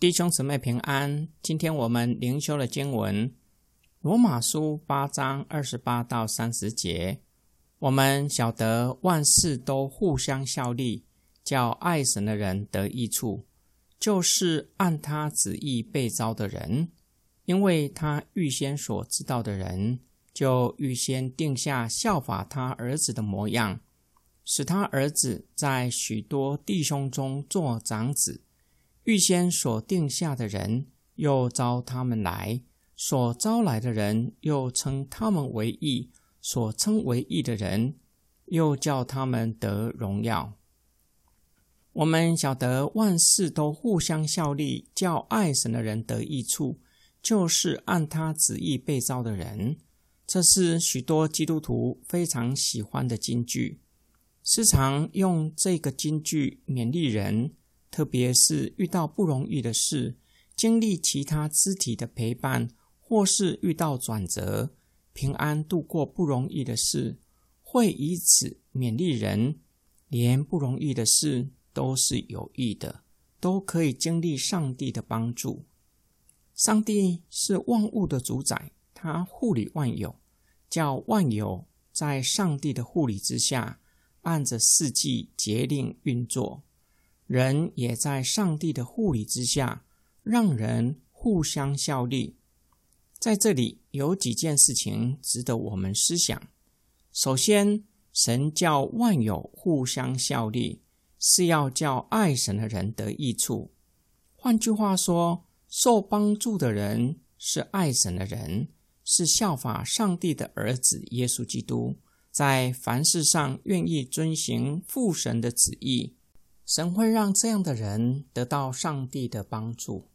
弟兄姊妹平安。今天我们灵修的经文《罗马书》八章二十八到三十节。我们晓得万事都互相效力，叫爱神的人得益处，就是按他旨意被招的人，因为他预先所知道的人，就预先定下效法他儿子的模样，使他儿子在许多弟兄中做长子。预先所定下的人，又招他们来；所招来的人，又称他们为义；所称为义的人，又叫他们得荣耀。我们晓得万事都互相效力，叫爱神的人得益处，就是按他旨意被招的人。这是许多基督徒非常喜欢的金句，时常用这个金句勉励人。特别是遇到不容易的事，经历其他肢体的陪伴，或是遇到转折，平安度过不容易的事，会以此勉励人。连不容易的事都是有益的，都可以经历上帝的帮助。上帝是万物的主宰，他护理万有，叫万有在上帝的护理之下，按着四季节令运作。人也在上帝的护理之下，让人互相效力。在这里有几件事情值得我们思想。首先，神叫万有互相效力，是要叫爱神的人得益处。换句话说，受帮助的人是爱神的人，是效法上帝的儿子耶稣基督，在凡事上愿意遵行父神的旨意。神会让这样的人得到上帝的帮助，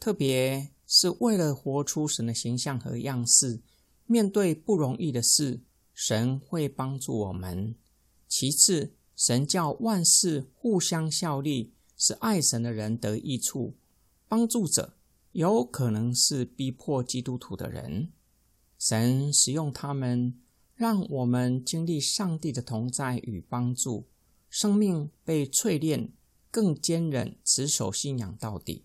特别是为了活出神的形象和样式。面对不容易的事，神会帮助我们。其次，神叫万事互相效力，使爱神的人得益处。帮助者有可能是逼迫基督徒的人，神使用他们，让我们经历上帝的同在与帮助。生命被淬炼，更坚韧，持守信仰到底。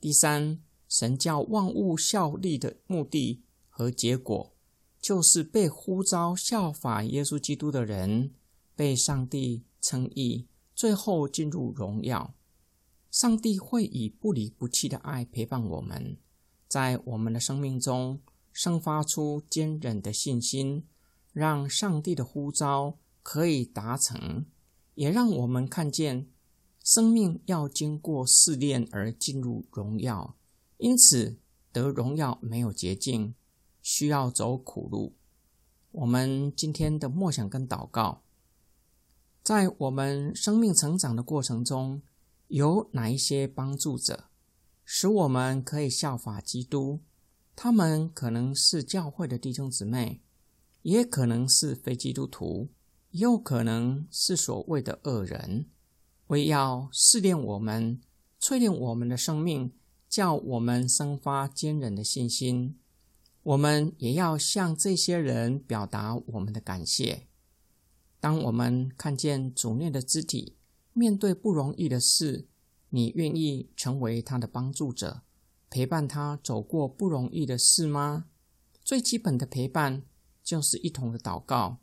第三，神教万物效力的目的和结果，就是被呼召效法耶稣基督的人被上帝称义，最后进入荣耀。上帝会以不离不弃的爱陪伴我们，在我们的生命中生发出坚韧的信心，让上帝的呼召可以达成。也让我们看见，生命要经过试炼而进入荣耀，因此得荣耀没有捷径，需要走苦路。我们今天的默想跟祷告，在我们生命成长的过程中，有哪一些帮助者，使我们可以效法基督？他们可能是教会的弟兄姊妹，也可能是非基督徒。也有可能是所谓的恶人，为要试炼我们、淬炼我们的生命，叫我们生发坚韧的信心。我们也要向这些人表达我们的感谢。当我们看见主内的肢体面对不容易的事，你愿意成为他的帮助者，陪伴他走过不容易的事吗？最基本的陪伴就是一同的祷告。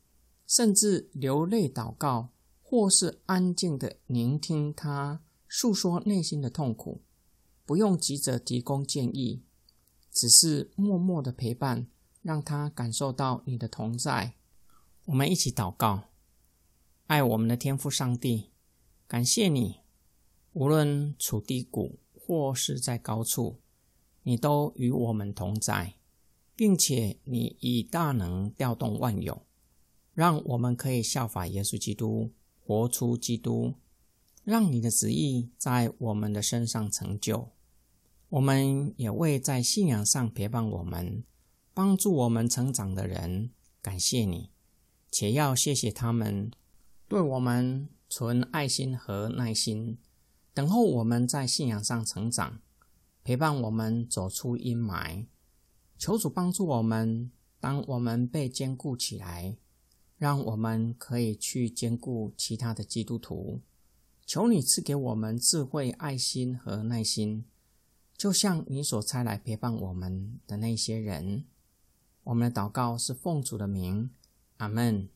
甚至流泪祷告，或是安静的聆听他诉说内心的痛苦，不用急着提供建议，只是默默的陪伴，让他感受到你的同在。我们一起祷告，爱我们的天父上帝，感谢你，无论处低谷或是在高处，你都与我们同在，并且你以大能调动万有。让我们可以效法耶稣基督，活出基督，让你的旨意在我们的身上成就。我们也为在信仰上陪伴我们、帮助我们成长的人感谢你，且要谢谢他们对我们存爱心和耐心，等候我们在信仰上成长，陪伴我们走出阴霾。求主帮助我们，当我们被坚固起来。让我们可以去兼顾其他的基督徒，求你赐给我们智慧、爱心和耐心，就像你所差来陪伴我们的那些人。我们的祷告是奉主的名，阿门。